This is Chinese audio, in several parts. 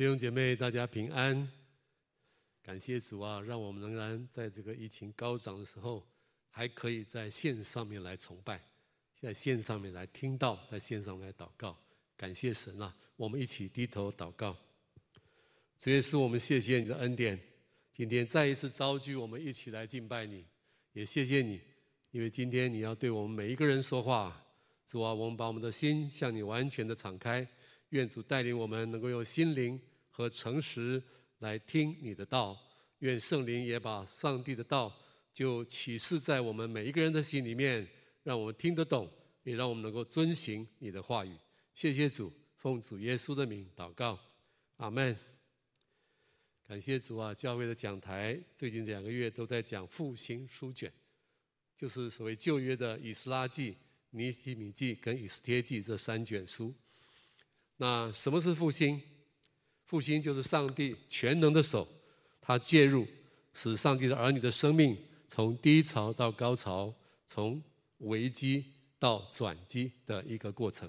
弟兄姐妹，大家平安！感谢主啊，让我们仍然在这个疫情高涨的时候，还可以在线上面来崇拜，在线上面来听到，在线上来祷告。感谢神啊！我们一起低头祷告。主耶稣，我们谢谢你的恩典，今天再一次召聚我们一起来敬拜你，也谢谢你，因为今天你要对我们每一个人说话。主啊，我们把我们的心向你完全的敞开，愿主带领我们能够用心灵。和诚实来听你的道，愿圣灵也把上帝的道就启示在我们每一个人的心里面，让我们听得懂，也让我们能够遵行你的话语。谢谢主，奉主耶稣的名祷告，阿门。感谢主啊！教会的讲台最近两个月都在讲复兴书卷，就是所谓旧约的以斯拉记、尼希米记跟以斯帖记这三卷书。那什么是复兴？复兴就是上帝全能的手，他介入，使上帝的儿女的生命从低潮到高潮，从危机到转机的一个过程。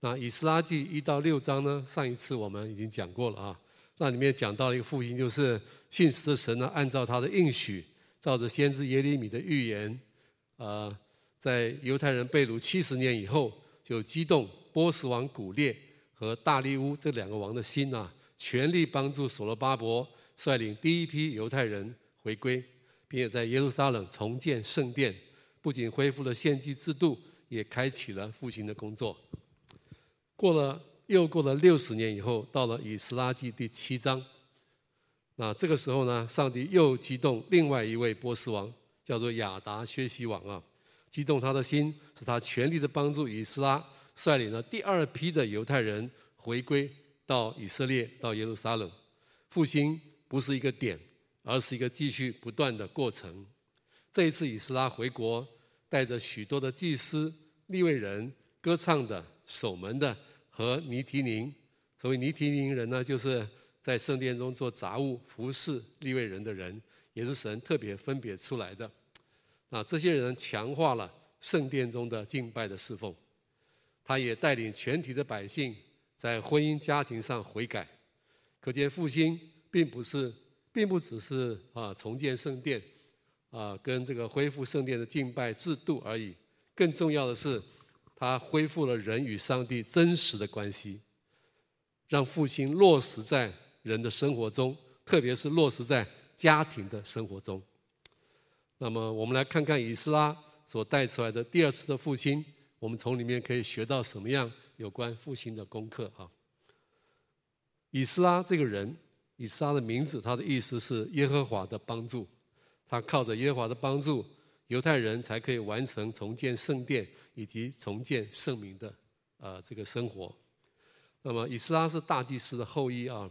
那以斯拉记一到六章呢？上一次我们已经讲过了啊。那里面讲到了一个复兴，就是信实的神呢，按照他的应许，照着先知耶利米的预言，呃，在犹太人被掳七十年以后，就激动波斯王古列。和大利乌这两个王的心呐、啊，全力帮助所罗巴伯率领第一批犹太人回归，并且在耶路撒冷重建圣殿，不仅恢复了献祭制度，也开启了复兴的工作。过了又过了六十年以后，到了以斯拉记第七章，那这个时候呢，上帝又激动另外一位波斯王，叫做亚达薛西王啊，激动他的心，使他全力的帮助以斯拉。率领了第二批的犹太人回归到以色列，到耶路撒冷。复兴不是一个点，而是一个继续不断的过程。这一次以斯拉回国，带着许多的祭司、利未人、歌唱的、守门的和尼提宁。所谓尼提宁人呢，就是在圣殿中做杂物、服侍利未人的人，也是神特别分别出来的。那这些人强化了圣殿中的敬拜的侍奉。他也带领全体的百姓在婚姻家庭上悔改，可见复兴并不是，并不只是啊重建圣殿，啊跟这个恢复圣殿的敬拜制度而已。更重要的是，他恢复了人与上帝真实的关系，让复兴落实在人的生活中，特别是落实在家庭的生活中。那么，我们来看看以斯拉所带出来的第二次的复兴。我们从里面可以学到什么样有关复兴的功课啊？以斯拉这个人，以斯拉的名字，他的意思是耶和华的帮助。他靠着耶和华的帮助，犹太人才可以完成重建圣殿以及重建圣民的呃这个生活。那么以斯拉是大祭司的后裔啊，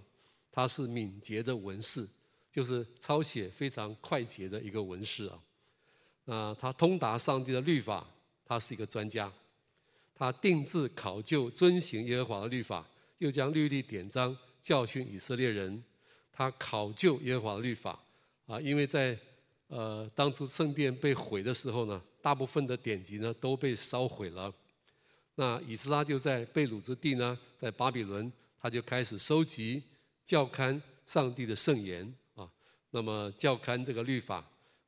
他是敏捷的文士，就是抄写非常快捷的一个文士啊。那他通达上帝的律法，他是一个专家。他定制考究遵行耶和华的律法，又将律例典章教训以色列人。他考究耶和华的律法啊，因为在呃当初圣殿被毁的时候呢，大部分的典籍呢都被烧毁了。那以斯拉就在被掳之地呢，在巴比伦，他就开始收集教刊上帝的圣言啊。那么教刊这个律法，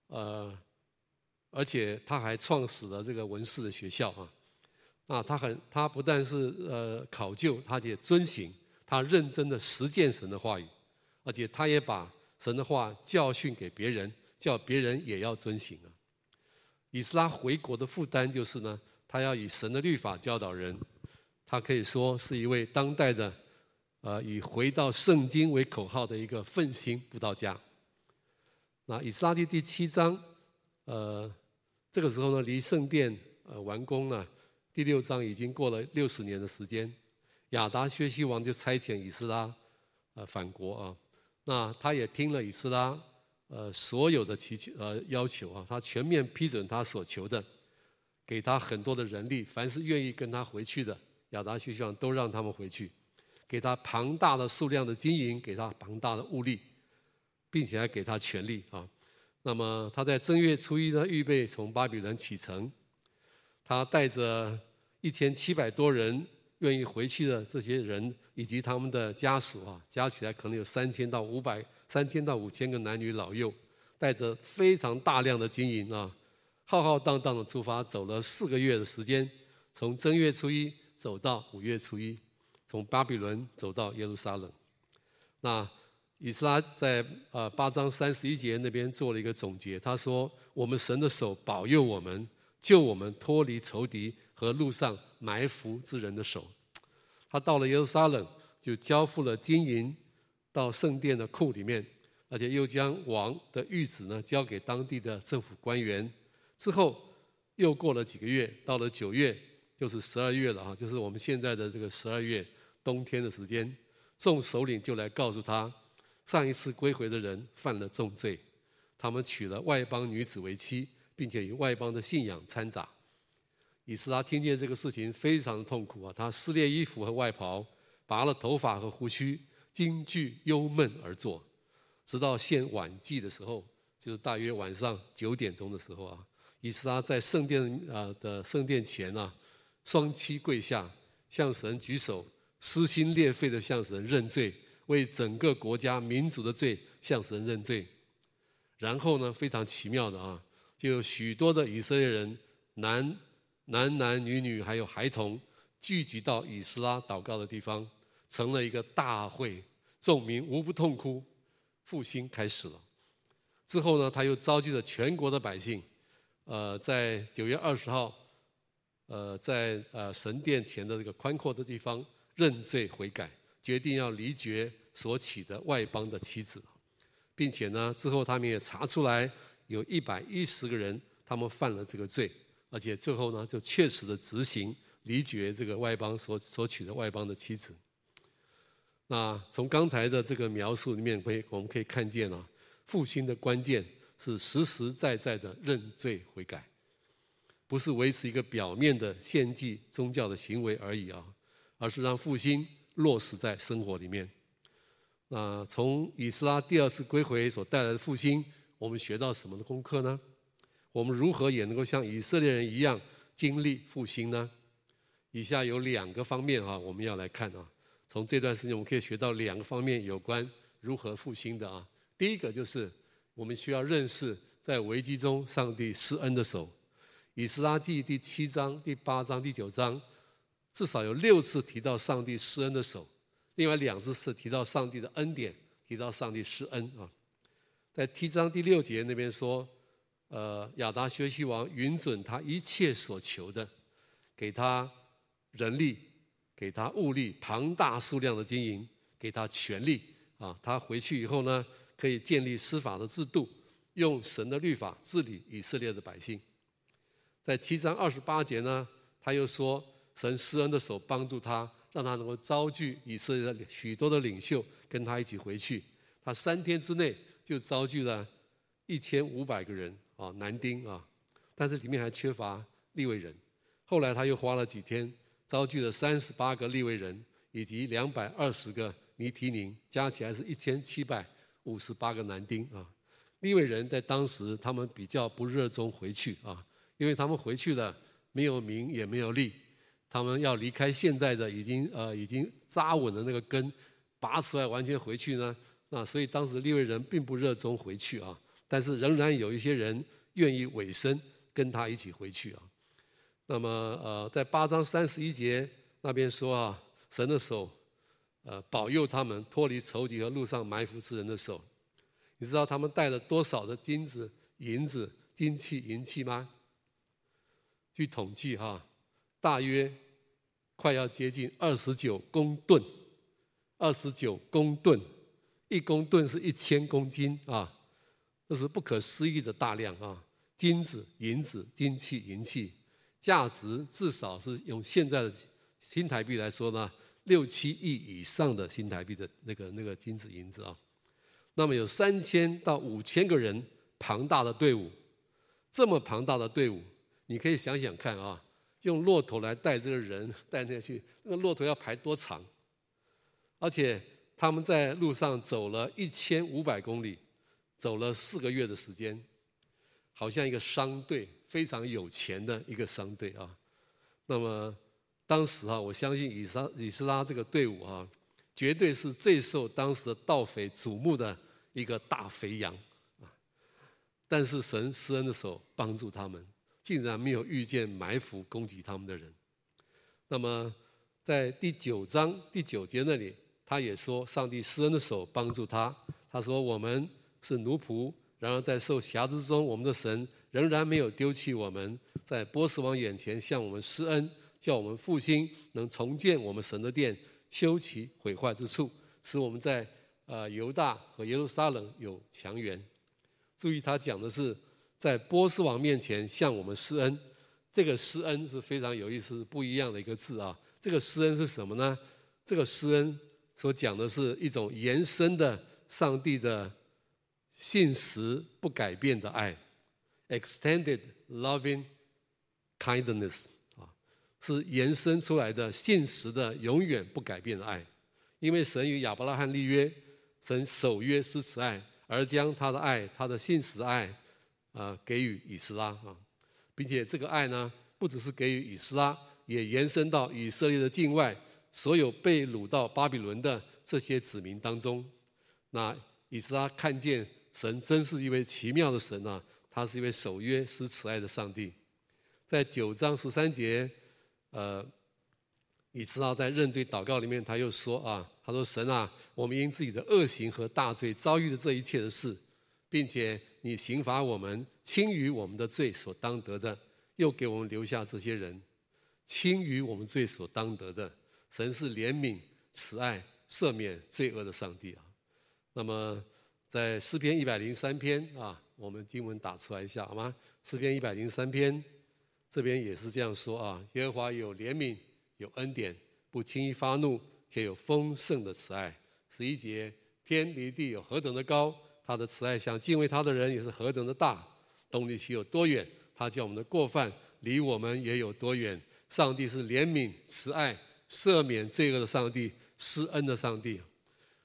呃，而且他还创始了这个文士的学校啊。啊，他很，他不但是呃考究，他也遵行，他认真的实践神的话语，而且他也把神的话教训给别人，叫别人也要遵行啊。以斯拉回国的负担就是呢，他要以神的律法教导人，他可以说是一位当代的，呃，以回到圣经为口号的一个奋兴布道家。那以斯拉记第七章，呃，这个时候呢，离圣殿呃完工了。第六章已经过了六十年的时间，亚达薛西王就差遣以斯拉，呃，返国啊。那他也听了以斯拉，呃，所有的祈求呃要求啊，他全面批准他所求的，给他很多的人力，凡是愿意跟他回去的，亚达薛西王都让他们回去，给他庞大的数量的金银，给他庞大的物力，并且还给他权力啊。那么他在正月初一呢，预备从巴比伦启程。他带着一千七百多人愿意回去的这些人以及他们的家属啊，加起来可能有三千到五百、三千到五千个男女老幼，带着非常大量的金银啊，浩浩荡荡的出发，走了四个月的时间，从正月初一走到五月初一，从巴比伦走到耶路撒冷。那以斯拉在呃八章三十一节那边做了一个总结，他说：“我们神的手保佑我们，救我们脱离仇敌和路上埋伏之人的手。”他到了耶路撒冷，就交付了金银到圣殿的库里面，而且又将王的玉旨呢交给当地的政府官员。之后又过了几个月，到了九月，就是十二月了啊，就是我们现在的这个十二月冬天的时间，众首领就来告诉他。上一次归回的人犯了重罪，他们娶了外邦女子为妻，并且与外邦的信仰掺杂。以斯拉听见这个事情，非常痛苦啊！他撕裂衣服和外袍，拔了头发和胡须，惊惧忧闷而坐。直到献晚祭的时候，就是大约晚上九点钟的时候啊，以斯拉在圣殿啊的圣殿前啊，双膝跪下，向神举手，撕心裂肺的向神认罪。为整个国家民族的罪向神认罪，然后呢，非常奇妙的啊，就有许多的以色列人，男男男女女还有孩童，聚集到以斯拉祷告的地方，成了一个大会，众民无不痛哭，复兴开始了。之后呢，他又召集了全国的百姓，呃，在九月二十号，呃，在呃神殿前的这个宽阔的地方认罪悔改。决定要离绝所娶的外邦的妻子，并且呢，之后他们也查出来有一百一十个人，他们犯了这个罪，而且最后呢，就确实的执行离绝这个外邦所所娶的外邦的妻子。那从刚才的这个描述里面，可以我们可以看见啊，复兴的关键是实实在在的认罪悔改，不是维持一个表面的献祭宗教的行为而已啊，而是让复兴。落实在生活里面。那从以斯拉第二次归回所带来的复兴，我们学到什么的功课呢？我们如何也能够像以色列人一样经历复兴呢？以下有两个方面啊，我们要来看啊。从这段时间，我们可以学到两个方面有关如何复兴的啊。第一个就是我们需要认识在危机中上帝施恩的手。以斯拉记第七章、第八章、第九章。至少有六次提到上帝施恩的手，另外两次是提到上帝的恩典，提到上帝施恩啊。在七章第六节那边说，呃，亚达薛西王允准他一切所求的，给他人力，给他物力，庞大数量的金银，给他权力啊。他回去以后呢，可以建立司法的制度，用神的律法治理以色列的百姓。在七章二十八节呢，他又说。神施恩的手帮助他，让他能够招聚以色列的许多的领袖跟他一起回去。他三天之内就招聚了一千五百个人啊，男丁啊，但是里面还缺乏利未人。后来他又花了几天，招聚了三十八个利未人以及两百二十个尼提宁，加起来是一千七百五十八个男丁啊。利未人在当时他们比较不热衷回去啊，因为他们回去了没有名也没有利。他们要离开现在的已经呃已经扎稳的那个根，拔出来完全回去呢？啊所以当时利未人并不热衷回去啊，但是仍然有一些人愿意委身跟他一起回去啊。那么呃，在八章三十一节那边说啊，神的手呃保佑他们脱离仇敌和路上埋伏之人的手。你知道他们带了多少的金子、银子、金器、银器吗？据统计哈，大约。快要接近二十九公吨，二十九公吨，一公吨是一千公斤啊，这是不可思议的大量啊！金子、银子、金器、银器，价值至少是用现在的新台币来说呢，六七亿以上的新台币的那个那个金子银子啊。那么有三千到五千个人庞大的队伍，这么庞大的队伍，你可以想想看啊。用骆驼来带这个人带那去，那个骆驼要排多长？而且他们在路上走了一千五百公里，走了四个月的时间，好像一个商队，非常有钱的一个商队啊。那么当时啊，我相信以撒以斯拉这个队伍啊，绝对是最受当时的盗匪瞩目的一个大肥羊啊。但是神施恩的手帮助他们，竟然没有遇见埋伏攻击他们的人。那么在第九章第九节那里，他也说，上帝施恩的手帮助他。他说：“我们是奴仆，然而在受辖制中，我们的神仍然没有丢弃我们，在波斯王眼前向我们施恩。”叫我们复兴，能重建我们神的殿，修其毁坏之处，使我们在呃犹大和耶路撒冷有强援。注意，他讲的是在波斯王面前向我们施恩。这个施恩是非常有意思、不一样的一个字啊。这个施恩是什么呢？这个施恩所讲的是一种延伸的上帝的信实不改变的爱，extended loving kindness 啊。是延伸出来的信实的、永远不改变的爱，因为神与亚伯拉罕立约，神守约施慈爱，而将他的爱、他的信实爱，啊、给予以斯拉啊，并且这个爱呢，不只是给予以斯拉，也延伸到以色列的境外所有被掳到巴比伦的这些子民当中。那以斯拉看见神真是一位奇妙的神啊，他是一位守约施慈爱的上帝，在九章十三节。呃，以斯拉在认罪祷告里面，他又说啊，他说神啊，我们因自己的恶行和大罪遭遇了这一切的事，并且你刑罚我们轻于我们的罪所当得的，又给我们留下这些人，轻于我们罪所当得的。神是怜悯、慈爱、赦免罪恶的上帝啊。那么在诗篇一百零三篇啊，我们经文打出来一下好吗？诗篇一百零三篇。这边也是这样说啊，耶和华有怜悯，有恩典，不轻易发怒，且有丰盛的慈爱。十一节，天离地有何等的高，他的慈爱向敬畏他的人也是何等的大。东离西有多远，他叫我们的过犯离我们也有多远。上帝是怜悯、慈爱、赦免罪恶的上帝，施恩的上帝。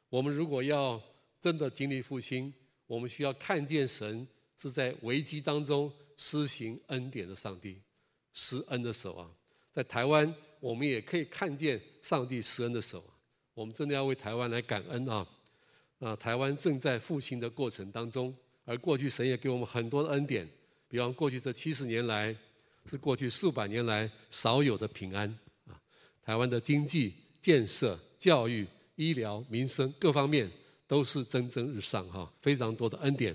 我们如果要真的经历复兴，我们需要看见神是在危机当中施行恩典的上帝。施恩的手啊，在台湾，我们也可以看见上帝施恩的手。我们真的要为台湾来感恩啊！啊，台湾正在复兴的过程当中，而过去神也给我们很多的恩典，比方过去这七十年来，是过去数百年来少有的平安。台湾的经济建设、教育、医疗、民生各方面都是蒸蒸日上哈，非常多的恩典，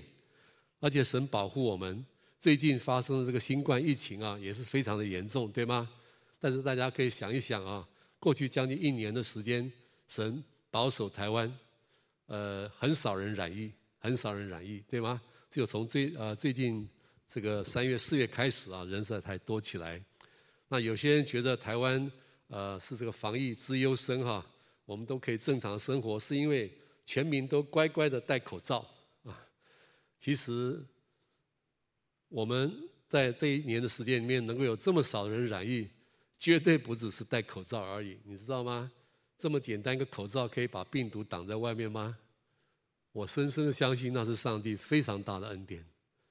而且神保护我们。最近发生的这个新冠疫情啊，也是非常的严重，对吗？但是大家可以想一想啊，过去将近一年的时间，神保守台湾，呃，很少人染疫，很少人染疫，对吗？只有从最呃最近这个三月四月开始啊，人实在才多起来。那有些人觉得台湾呃是这个防疫之优生哈，我们都可以正常生活，是因为全民都乖乖的戴口罩啊。其实。我们在这一年的时间里面，能够有这么少人染疫，绝对不只是戴口罩而已，你知道吗？这么简单一个口罩，可以把病毒挡在外面吗？我深深的相信，那是上帝非常大的恩典，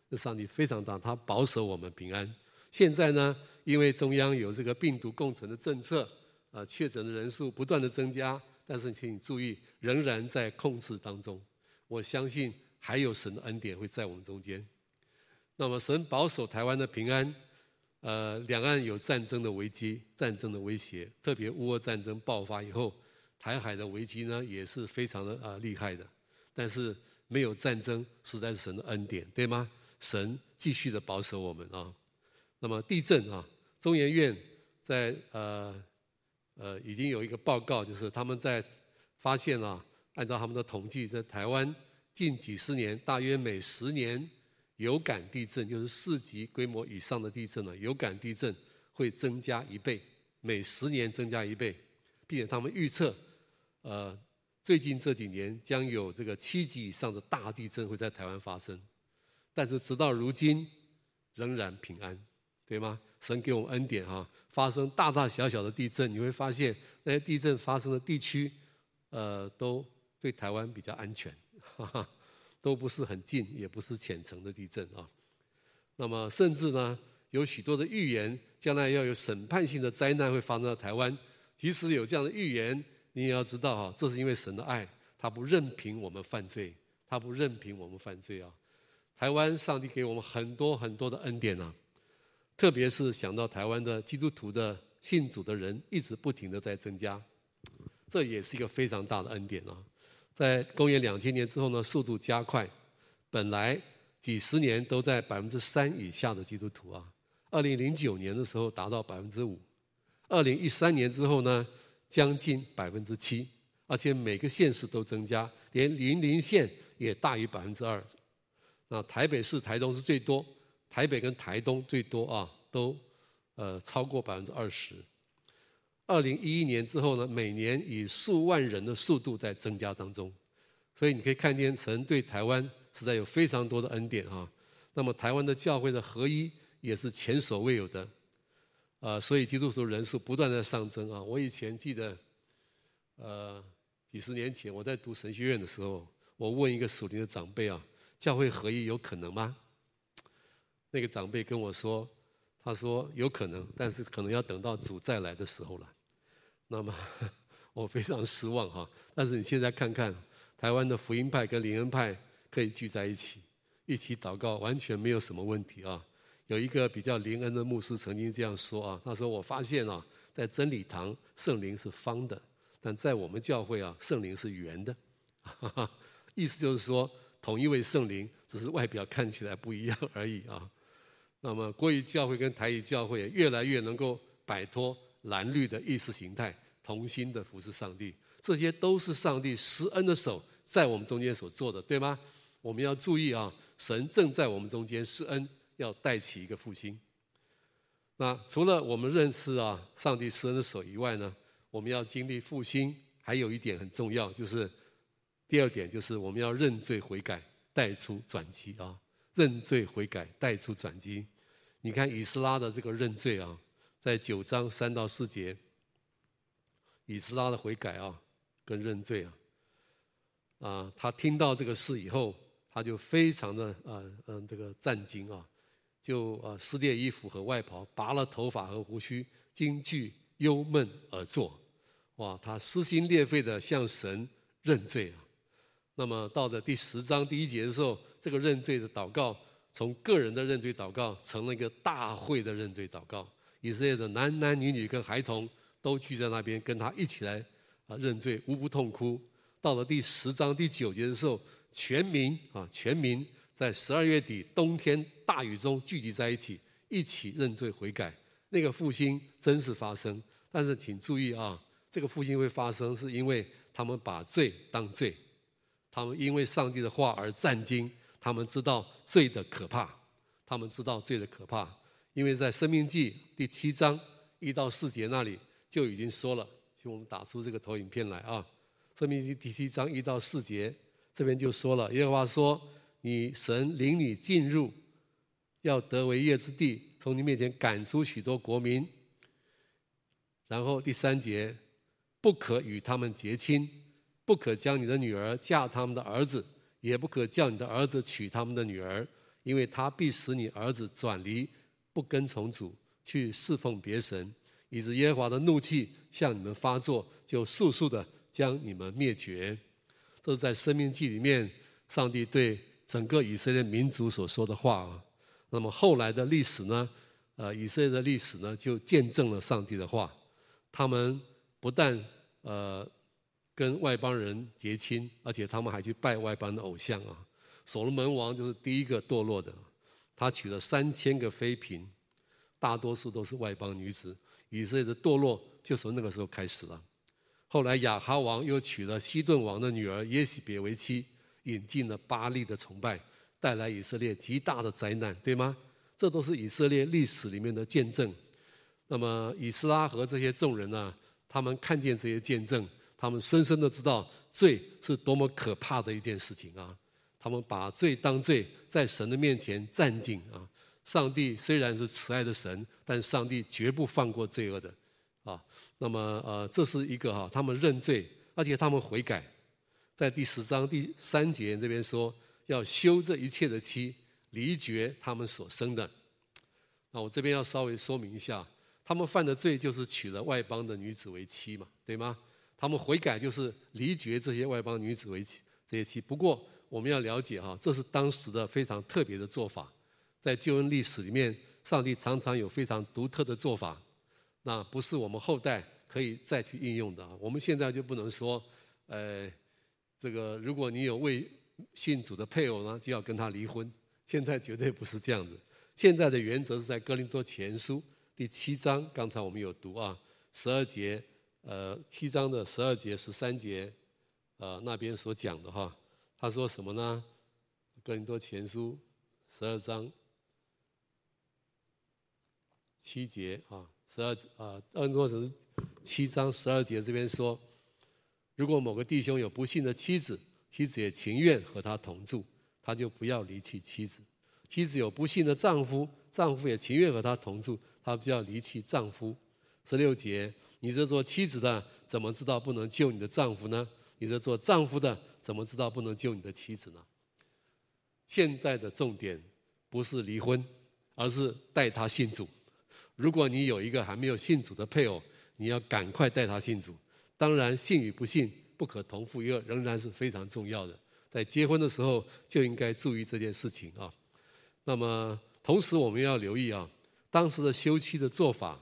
是上帝非常大，他保守我们平安。现在呢，因为中央有这个病毒共存的政策，啊，确诊的人数不断的增加，但是请你注意，仍然在控制当中。我相信还有神的恩典会在我们中间。那么神保守台湾的平安，呃，两岸有战争的危机、战争的威胁，特别乌俄战争爆发以后，台海的危机呢也是非常的啊、厉害的。但是没有战争，实在是神的恩典，对吗？神继续的保守我们啊。那么地震啊，中研院在呃呃已经有一个报告，就是他们在发现啊，按照他们的统计，在台湾近几十年，大约每十年。有感地震就是四级规模以上的地震呢，有感地震会增加一倍，每十年增加一倍，并且他们预测，呃，最近这几年将有这个七级以上的大地震会在台湾发生，但是直到如今仍然平安，对吗？神给我们恩典哈，发生大大小小的地震，你会发现那些地震发生的地区，呃，都对台湾比较安全，哈哈。都不是很近，也不是浅层的地震啊。那么，甚至呢，有许多的预言，将来要有审判性的灾难会发生在台湾。即使有这样的预言，你也要知道哈，这是因为神的爱，他不任凭我们犯罪，他不任凭我们犯罪啊。台湾，上帝给我们很多很多的恩典啊，特别是想到台湾的基督徒的信主的人一直不停的在增加，这也是一个非常大的恩典啊。在公元两千年之后呢，速度加快，本来几十年都在百分之三以下的基督徒啊，二零零九年的时候达到百分之五，二零一三年之后呢，将近百分之七，而且每个县市都增加，连云林县也大于百分之二。那台北市、台东是最多，台北跟台东最多啊，都呃超过百分之二十。二零一一年之后呢，每年以数万人的速度在增加当中，所以你可以看见神对台湾实在有非常多的恩典啊。那么台湾的教会的合一也是前所未有的，呃，所以基督徒人数不断在上升啊。我以前记得，呃，几十年前我在读神学院的时候，我问一个属灵的长辈啊。教会合一有可能吗？那个长辈跟我说：“他说有可能，但是可能要等到主再来的时候了。”那么我非常失望哈。但是你现在看看，台湾的福音派跟灵恩派可以聚在一起，一起祷告，完全没有什么问题啊。有一个比较灵恩的牧师曾经这样说啊：“他说我发现啊，在真理堂圣灵是方的，但在我们教会啊，圣灵是圆的。”意思就是说。同一位圣灵，只是外表看起来不一样而已啊。那么国语教会跟台语教会越来越能够摆脱蓝绿的意识形态，同心的服侍上帝。这些都是上帝施恩的手在我们中间所做的，对吗？我们要注意啊，神正在我们中间施恩，要带起一个复兴。那除了我们认识啊上帝施恩的手以外呢，我们要经历复兴，还有一点很重要，就是。第二点就是我们要认罪悔改，带出转机啊！认罪悔改，带出转机。你看以斯拉的这个认罪啊，在九章三到四节，以斯拉的悔改啊，跟认罪啊，啊，他听到这个事以后，他就非常的啊嗯这个战惊啊，就啊撕裂衣服和外袍，拔了头发和胡须，惊惧忧闷而坐。哇，他撕心裂肺的向神认罪啊！那么到了第十章第一节的时候，这个认罪的祷告，从个人的认罪祷告，成了一个大会的认罪祷告。以色列的男男女女跟孩童都聚在那边，跟他一起来啊认罪，无不痛哭。到了第十章第九节的时候，全民啊全民在十二月底冬天大雨中聚集在一起，一起认罪悔改。那个复兴真是发生，但是请注意啊，这个复兴会发生，是因为他们把罪当罪。他们因为上帝的话而战惊，他们知道罪的可怕，他们知道罪的可怕，因为在《生命记》第七章一到四节那里就已经说了，请我们打出这个投影片来啊，《生命记》第七章一到四节这边就说了，耶和华说：“你神领你进入，要得为业之地，从你面前赶出许多国民。”然后第三节，不可与他们结亲。不可将你的女儿嫁他们的儿子，也不可叫你的儿子娶他们的女儿，因为他必使你儿子转离，不跟从主，去侍奉别神，以致耶和华的怒气向你们发作，就速速的将你们灭绝。这是在《申命记》里面，上帝对整个以色列民族所说的话啊。那么后来的历史呢？呃，以色列的历史呢，就见证了上帝的话。他们不但呃。跟外邦人结亲，而且他们还去拜外邦的偶像啊！所罗门王就是第一个堕落的，他娶了三千个妃嫔，大多数都是外邦女子。以色列的堕落就从那个时候开始了。后来亚哈王又娶了西顿王的女儿耶洗别为妻，引进了巴力的崇拜，带来以色列极大的灾难，对吗？这都是以色列历史里面的见证。那么以斯拉和这些众人呢、他们看见这些见证。他们深深的知道罪是多么可怕的一件事情啊！他们把罪当罪，在神的面前战兢啊！上帝虽然是慈爱的神，但上帝绝不放过罪恶的啊！那么呃，这是一个哈，他们认罪，而且他们悔改，在第十章第三节这边说，要休这一切的妻，离绝他们所生的。那我这边要稍微说明一下，他们犯的罪就是娶了外邦的女子为妻嘛，对吗？他们悔改就是离绝这些外邦女子为妻这些妻。不过我们要了解哈，这是当时的非常特别的做法，在旧恩历史里面，上帝常常有非常独特的做法，那不是我们后代可以再去应用的。我们现在就不能说，呃，这个如果你有未信主的配偶呢，就要跟他离婚。现在绝对不是这样子。现在的原则是在哥林多前书第七章，刚才我们有读啊，十二节，呃，七章的十二节、十三节，呃，那边所讲的哈，他说什么呢？哥林多前书十二章七节啊，十二啊，按照是七章十二节这边说，如果某个弟兄有不幸的妻子，妻子也情愿和他同住，他就不要离弃妻子。妻子有不幸的丈夫，丈夫也情愿和他同住，他不要离弃丈夫。十六节，你这做妻子的，怎么知道不能救你的丈夫呢？你这做丈夫的，怎么知道不能救你的妻子呢？现在的重点不是离婚，而是带他信主。如果你有一个还没有信主的配偶，你要赶快带他信主。当然，信与不信不可同负一轭，仍然是非常重要的。在结婚的时候就应该注意这件事情啊。那么，同时我们要留意啊，当时的休妻的做法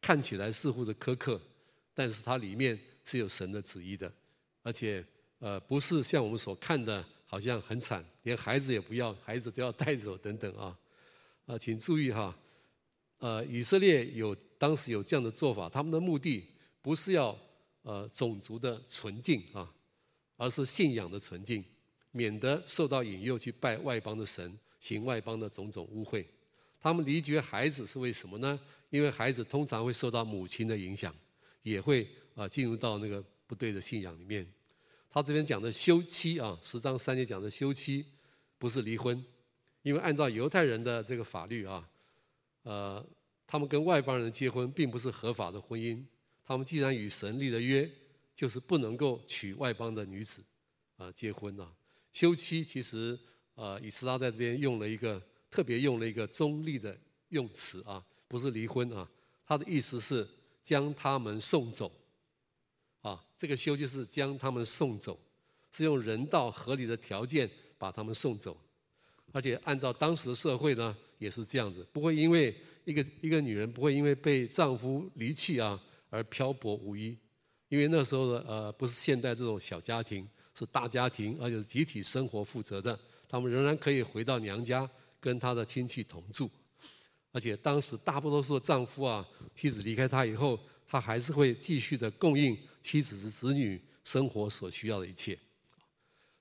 看起来似乎是苛刻，但是它里面是有神的旨意的，而且呃不是像我们所看的，好像很惨，连孩子也不要，孩子都要带走等等啊。啊，请注意哈，呃，以色列有当时有这样的做法，他们的目的不是要呃种族的纯净啊，而是信仰的纯净，免得受到引诱去拜外邦的神。行外邦的种种污秽，他们离绝孩子是为什么呢？因为孩子通常会受到母亲的影响，也会啊进入到那个不对的信仰里面。他这边讲的休妻啊，十章三节讲的休妻，不是离婚，因为按照犹太人的这个法律啊，呃，他们跟外邦人结婚并不是合法的婚姻。他们既然与神立了约，就是不能够娶外邦的女子啊结婚啊。休妻其实。呃，以斯拉在这边用了一个特别用了一个中立的用词啊，不是离婚啊，他的意思是将他们送走，啊，这个休就是将他们送走，是用人道合理的条件把他们送走，而且按照当时的社会呢，也是这样子，不会因为一个一个女人不会因为被丈夫离弃啊而漂泊无依，因为那时候的呃不是现代这种小家庭，是大家庭，而且是集体生活负责的。他们仍然可以回到娘家，跟他的亲戚同住，而且当时大多数的丈夫啊，妻子离开他以后，他还是会继续的供应妻子的子女生活所需要的一切。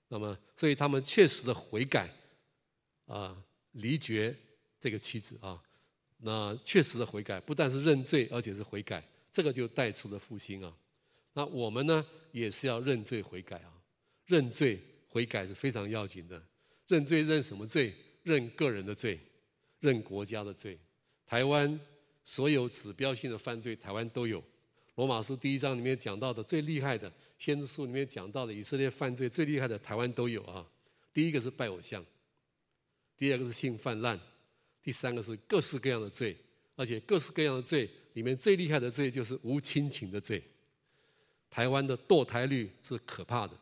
那么，所以他们确实的悔改，啊，离绝这个妻子啊，那确实的悔改，不但是认罪，而且是悔改，这个就带出了复兴啊。那我们呢，也是要认罪悔改啊，认罪悔改是非常要紧的。认罪认什么罪？认个人的罪，认国家的罪。台湾所有指标性的犯罪，台湾都有。罗马书第一章里面讲到的最厉害的，先知书里面讲到的以色列犯罪最厉害的，台湾都有啊。第一个是拜偶像，第二个是性泛滥，第三个是各式各样的罪，而且各式各样的罪里面最厉害的罪就是无亲情的罪。台湾的堕胎率是可怕的。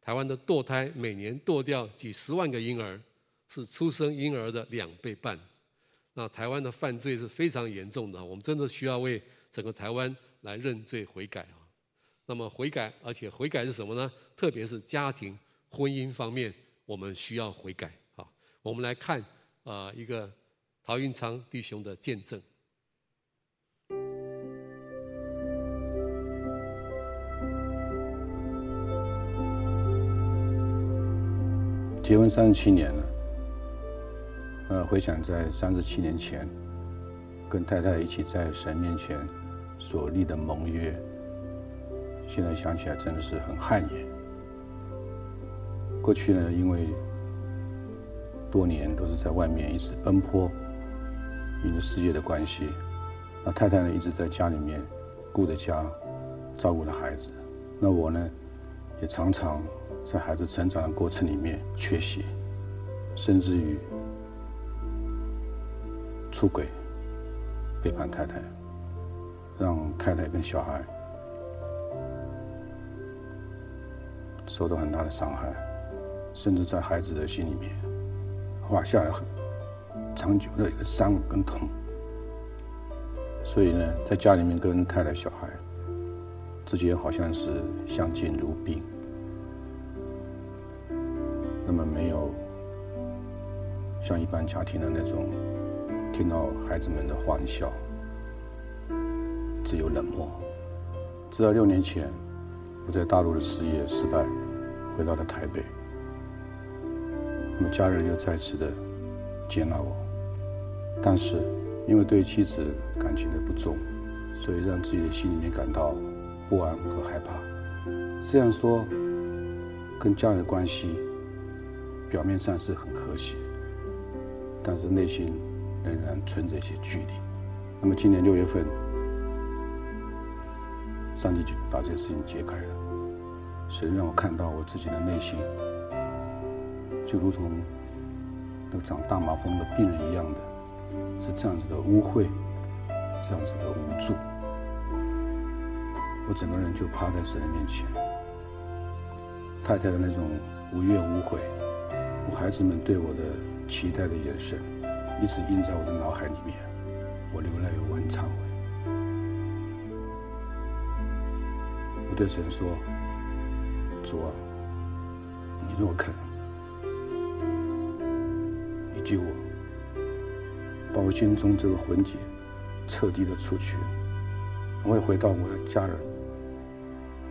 台湾的堕胎每年堕掉几十万个婴儿，是出生婴儿的两倍半。那台湾的犯罪是非常严重的，我们真的需要为整个台湾来认罪悔改啊。那么悔改，而且悔改是什么呢？特别是家庭婚姻方面，我们需要悔改啊。我们来看啊一个陶云昌弟兄的见证。结婚三十七年了，呃，回想在三十七年前，跟太太一起在神面前所立的盟约，现在想起来真的是很汗颜。过去呢，因为多年都是在外面一直奔波，因为事业的关系，那太太呢一直在家里面顾着家，照顾着孩子，那我呢也常常。在孩子成长的过程里面缺席，甚至于出轨，背叛太太，让太太跟小孩受到很大的伤害，甚至在孩子的心里面画下了很长久的一个伤跟痛。所以呢，在家里面跟太太、小孩之间好像是相敬如宾，那么没有像一般家庭的那种听到孩子们的欢笑，只有冷漠。直到六年前，我在大陆的事业失败，回到了台北，那么家人又再次的接纳我，但是因为对妻子感情的不忠，所以让自己的心里面感到不安和害怕。这样说，跟家人的关系表面上是很和谐，但是内心仍然存着一些距离。那么今年六月份，上帝就把这个事情解开了，神让我看到我自己的内心，就如同那个长大麻风的病人一样的。是这样子的污秽，这样子的无助，我整个人就趴在神的面前。太太的那种无怨无悔，我孩子们对我的期待的眼神，一直印在我的脑海里面。我流泪，我很忏悔。我对神说：“主啊，你若肯，你救我。”把我心中这个魂结彻底的除去，我会回到我的家人，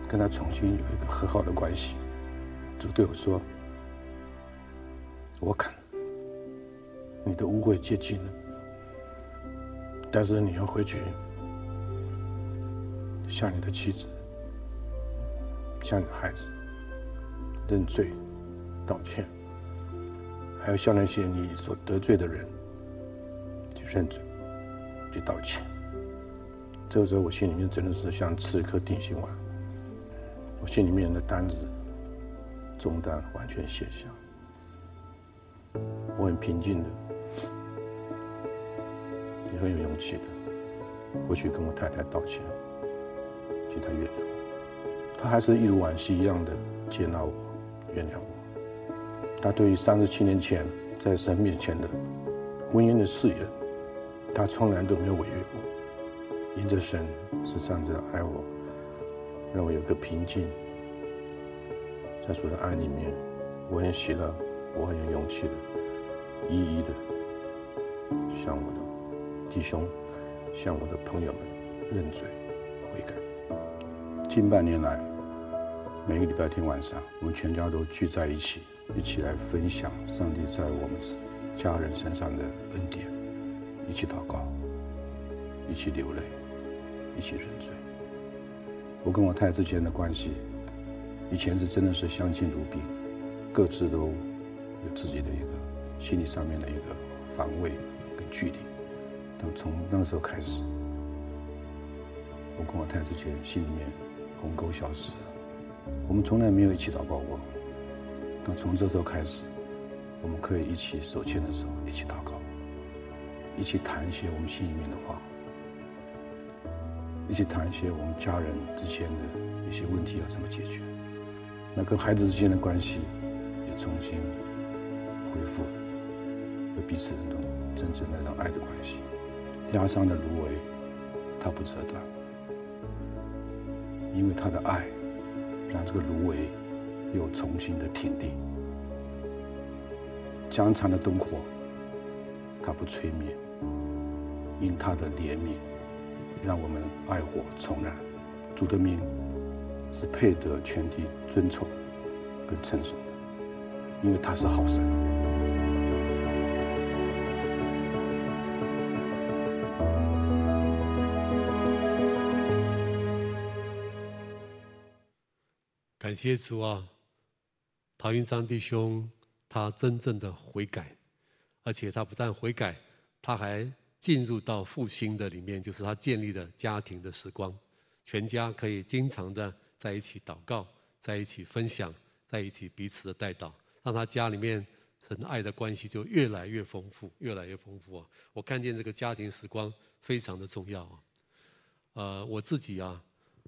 跟他重新有一个和好的关系。主对我说：“我肯，你的污秽接近了，但是你要回去，向你的妻子、向你的孩子认罪、道歉，还要向那些你所得罪的人去。”认罪，去道歉。这个时候，我心里面真的是像吃一颗定心丸，我心里面的担子、重担完全卸下。我很平静的，很有勇气的，回去跟我太太道歉，请她原谅我。她还是一如往昔一样的接纳我、原谅我。她对于三十七年前在神面前的婚姻的誓言。他从来都没有违约过，因着神是这样子爱我，让我有个平静，在主的爱里面，我很喜乐，我很有勇气的，一一的向我的弟兄、向我的朋友们认罪悔改。近半年来，每个礼拜天晚上，我们全家都聚在一起，一起来分享上帝在我们家人身上的恩典。一起祷告，一起流泪，一起认罪。我跟我太太之间的关系，以前是真的是相敬如宾，各自都有自己的一个心理上面的一个防卫跟距离。但从那个时候开始，我跟我太太之间心里面鸿沟消失了。我们从来没有一起祷告过，但从这时候开始，我们可以一起手牵着手一起祷告。一起谈一些我们心里面的话，一起谈一些我们家人之间的一些问题要怎么解决。那跟孩子之间的关系也重新恢复，有彼此那种真正的那种爱的关系。压伤的芦苇，它不折断，因为他的爱，让这个芦苇又重新的挺立。江残的灯火，它不吹灭。因他的怜悯，让我们爱火重燃。主的名是配得全体尊崇跟称颂的，因为他是好神。谢主啊！陶云章弟兄，他真正的悔改，而且他不但悔改，他还。进入到复兴的里面，就是他建立的家庭的时光，全家可以经常的在一起祷告，在一起分享，在一起彼此的代祷，让他家里面神爱的关系就越来越丰富，越来越丰富啊！我看见这个家庭时光非常的重要啊。呃，我自己啊，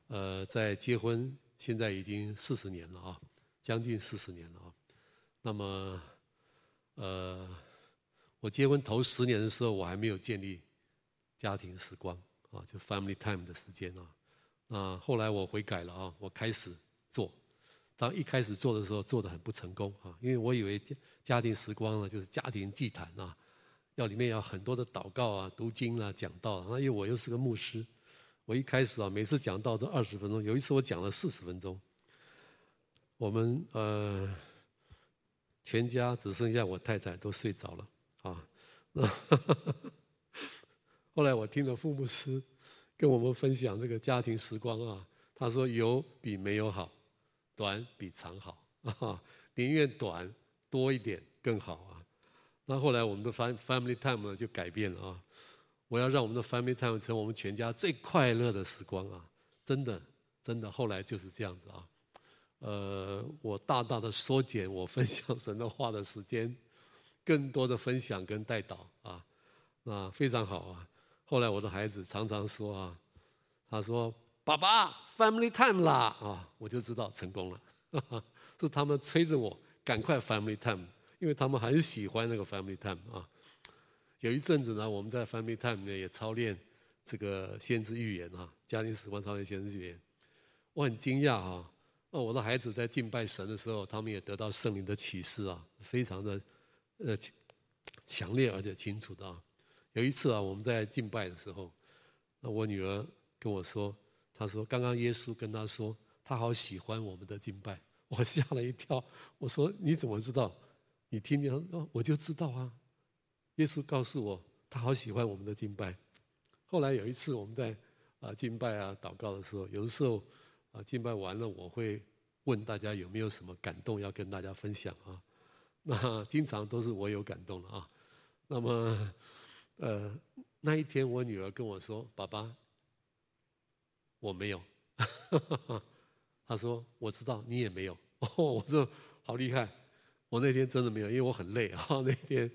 呃，在结婚现在已经四十年了啊，将近四十年了啊。那么，呃，我结婚头十年的时候，我还没有建立家庭时光啊，就 family time 的时间啊。啊，后来我悔改了啊，我开始做。当一开始做的时候，做的很不成功啊，因为我以为家家庭时光呢，就是家庭祭坛啊，要里面要很多的祷告啊、读经啊、讲道啊。那因为我又是个牧师。我一开始啊，每次讲到这二十分钟，有一次我讲了四十分钟。我们呃，全家只剩下我太太都睡着了啊。后来我听了傅牧师跟我们分享这个家庭时光啊，他说有比没有好，短比长好啊，宁愿短多一点更好啊。那后来我们的 family time 呢就改变了啊。我要让我们的 family time 成为我们全家最快乐的时光啊！真的，真的，后来就是这样子啊。呃，我大大的缩减我分享神的话的时间，更多的分享跟带导啊，那非常好啊。后来我的孩子常常说啊，他说：“爸爸，family time 啦！”啊，我就知道成功了，是他们催着我赶快 family time，因为他们很喜欢那个 family time 啊。有一阵子呢，我们在 Family Time 里面也操练这个先知预言啊，家庭时光操练先知预言。我很惊讶啊，哦，我的孩子在敬拜神的时候，他们也得到圣灵的启示啊，非常的呃强烈而且清楚的啊。有一次啊，我们在敬拜的时候，那我女儿跟我说，她说刚刚耶稣跟她说，她好喜欢我们的敬拜，我吓了一跳。我说你怎么知道？你听见？我就知道啊。耶稣告诉我，他好喜欢我们的敬拜。后来有一次我们在啊敬拜啊祷告的时候，有的时候啊敬拜完了，我会问大家有没有什么感动要跟大家分享啊。那经常都是我有感动了啊。那么呃那一天我女儿跟我说：“爸爸，我没有。”她说：“我知道你也没有。”我说：“好厉害！我那天真的没有，因为我很累啊那天。”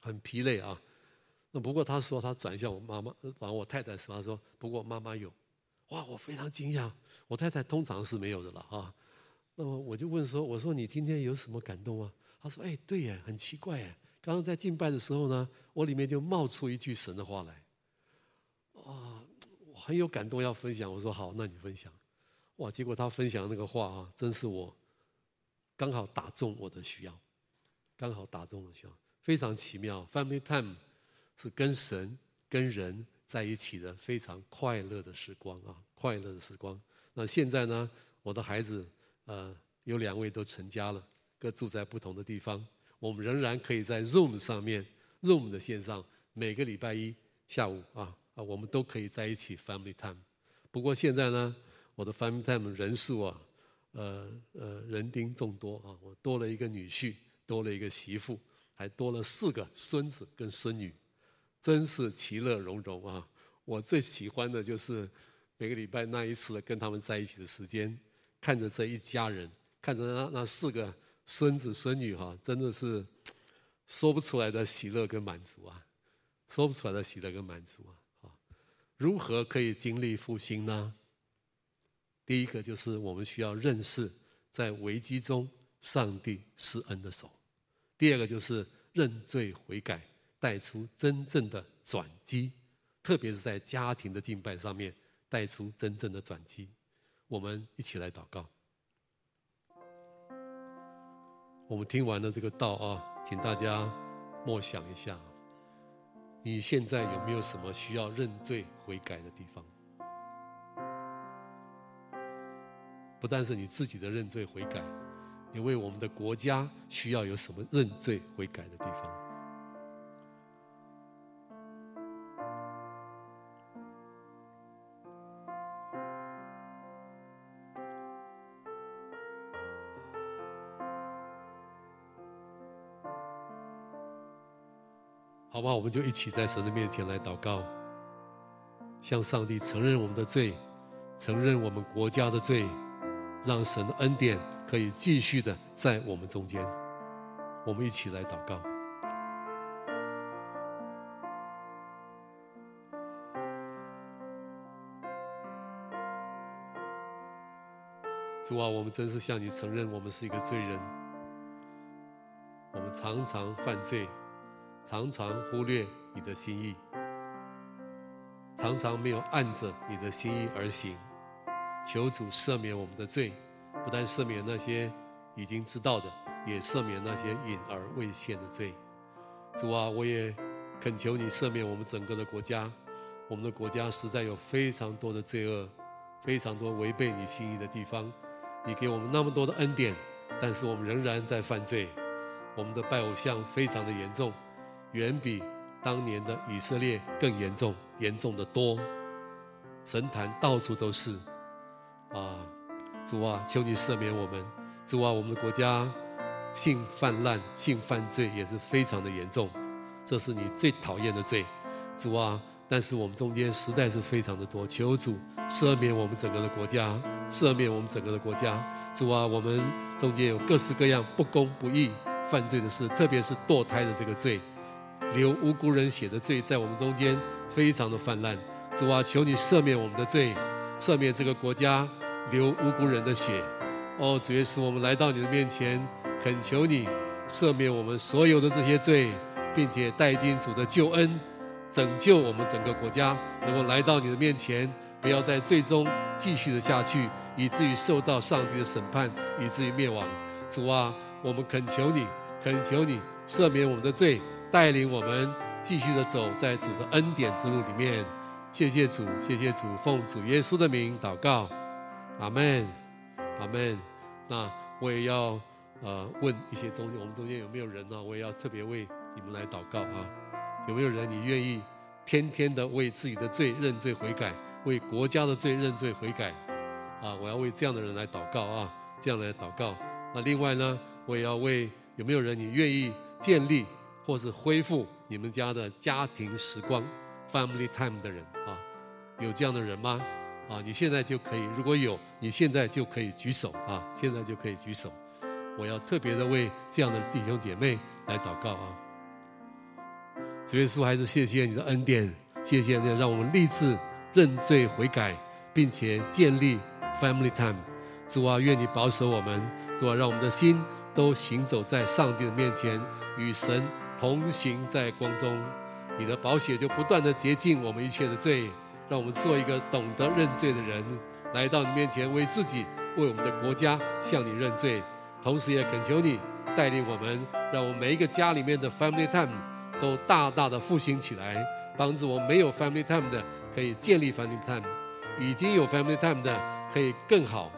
很疲累啊，那不过他说他转向我妈妈，反正我太太说他说不过妈妈有，哇，我非常惊讶，我太太通常是没有的了啊。那么我就问说，我说你今天有什么感动啊？他说哎，对耶，很奇怪耶，刚刚在敬拜的时候呢，我里面就冒出一句神的话来，啊，我很有感动要分享。我说好，那你分享。哇，结果他分享那个话啊，真是我刚好打中我的需要，刚好打中我的需要。非常奇妙，Family Time 是跟神、跟人在一起的非常快乐的时光啊，快乐的时光。那现在呢，我的孩子呃有两位都成家了，各住在不同的地方。我们仍然可以在 Zoom 上面，Zoom 的线上，每个礼拜一下午啊啊，我们都可以在一起 Family Time。不过现在呢，我的 Family Time 人数啊，呃呃人丁众多啊，我多了一个女婿，多了一个媳妇。还多了四个孙子跟孙女，真是其乐融融啊！我最喜欢的就是每个礼拜那一次跟他们在一起的时间，看着这一家人，看着那那四个孙子孙女哈，真的是说不出来的喜乐跟满足啊，说不出来的喜乐跟满足啊！啊，如何可以经历复兴呢？第一个就是我们需要认识在危机中上帝施恩的手。第二个就是认罪悔改，带出真正的转机，特别是在家庭的敬拜上面带出真正的转机。我们一起来祷告。我们听完了这个道啊，请大家默想一下，你现在有没有什么需要认罪悔改的地方？不但是你自己的认罪悔改。你为我们的国家需要有什么认罪悔改的地方？好不好？我们就一起在神的面前来祷告，向上帝承认我们的罪，承认我们国家的罪，让神恩典。可以继续的在我们中间。我们一起来祷告。主啊我们真是向你承认我们是一个罪人。我们常常犯罪常常忽略你的心意常常没有按着你的心意而行。求主赦免我们的罪不但赦免那些已经知道的，也赦免那些隐而未现的罪。主啊，我也恳求你赦免我们整个的国家。我们的国家实在有非常多的罪恶，非常多违背你心意的地方。你给我们那么多的恩典，但是我们仍然在犯罪。我们的拜偶像非常的严重，远比当年的以色列更严重，严重的多。神坛到处都是。啊，主啊，求你赦免我们。主啊，我们的国家性泛滥、性犯罪也是非常的严重，这是你最讨厌的罪。主啊，但是我们中间实在是非常的多。求主赦免我们整个的国家，赦免我们整个的国家。主啊，我们中间有各式各样不公不义、犯罪的事，特别是堕胎的这个罪，流无辜人血的罪，在我们中间非常的泛滥。主啊，求你赦免我们的罪，赦免这个国家。流无辜人的血，哦，主耶稣，我们来到你的面前，恳求你赦免我们所有的这些罪，并且带进主的救恩，拯救我们整个国家，能够来到你的面前，不要在最终继续的下去，以至于受到上帝的审判，以至于灭亡。主啊，我们恳求你，恳求你赦免我们的罪，带领我们继续的走在主的恩典之路里面。谢谢主，谢谢主，奉主耶稣的名祷告。阿门，阿门。那我也要呃问一些中间，我们中间有没有人呢？我也要特别为你们来祷告啊。有没有人你愿意天天的为自己的罪认罪悔改，为国家的罪认罪悔改？啊，我要为这样的人来祷告啊，这样来祷告。那另外呢，我也要为有没有人你愿意建立或是恢复你们家的家庭时光 （family time） 的人啊？有这样的人吗？啊，你现在就可以，如果有，你现在就可以举手啊！现在就可以举手。我要特别的为这样的弟兄姐妹来祷告啊！主耶稣，还是谢谢你的恩典，谢谢你让我们立志认罪悔改，并且建立 family time。主啊，愿你保守我们，主啊，让我们的心都行走在上帝的面前，与神同行在光中。你的宝血就不断的洁净我们一切的罪。让我们做一个懂得认罪的人，来到你面前，为自己、为我们的国家向你认罪，同时也恳求你带领我们，让我们每一个家里面的 family time 都大大的复兴起来，帮助我们没有 family time 的可以建立 family time，已经有 family time 的可以更好，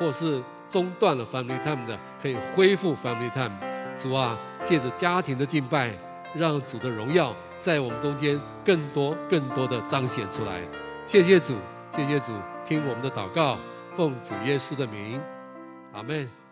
或是中断了 family time 的可以恢复 family time。主啊，借着家庭的敬拜。让主的荣耀在我们中间更多、更多的彰显出来。谢谢主，谢谢主，听我们的祷告，奉主耶稣的名，阿门。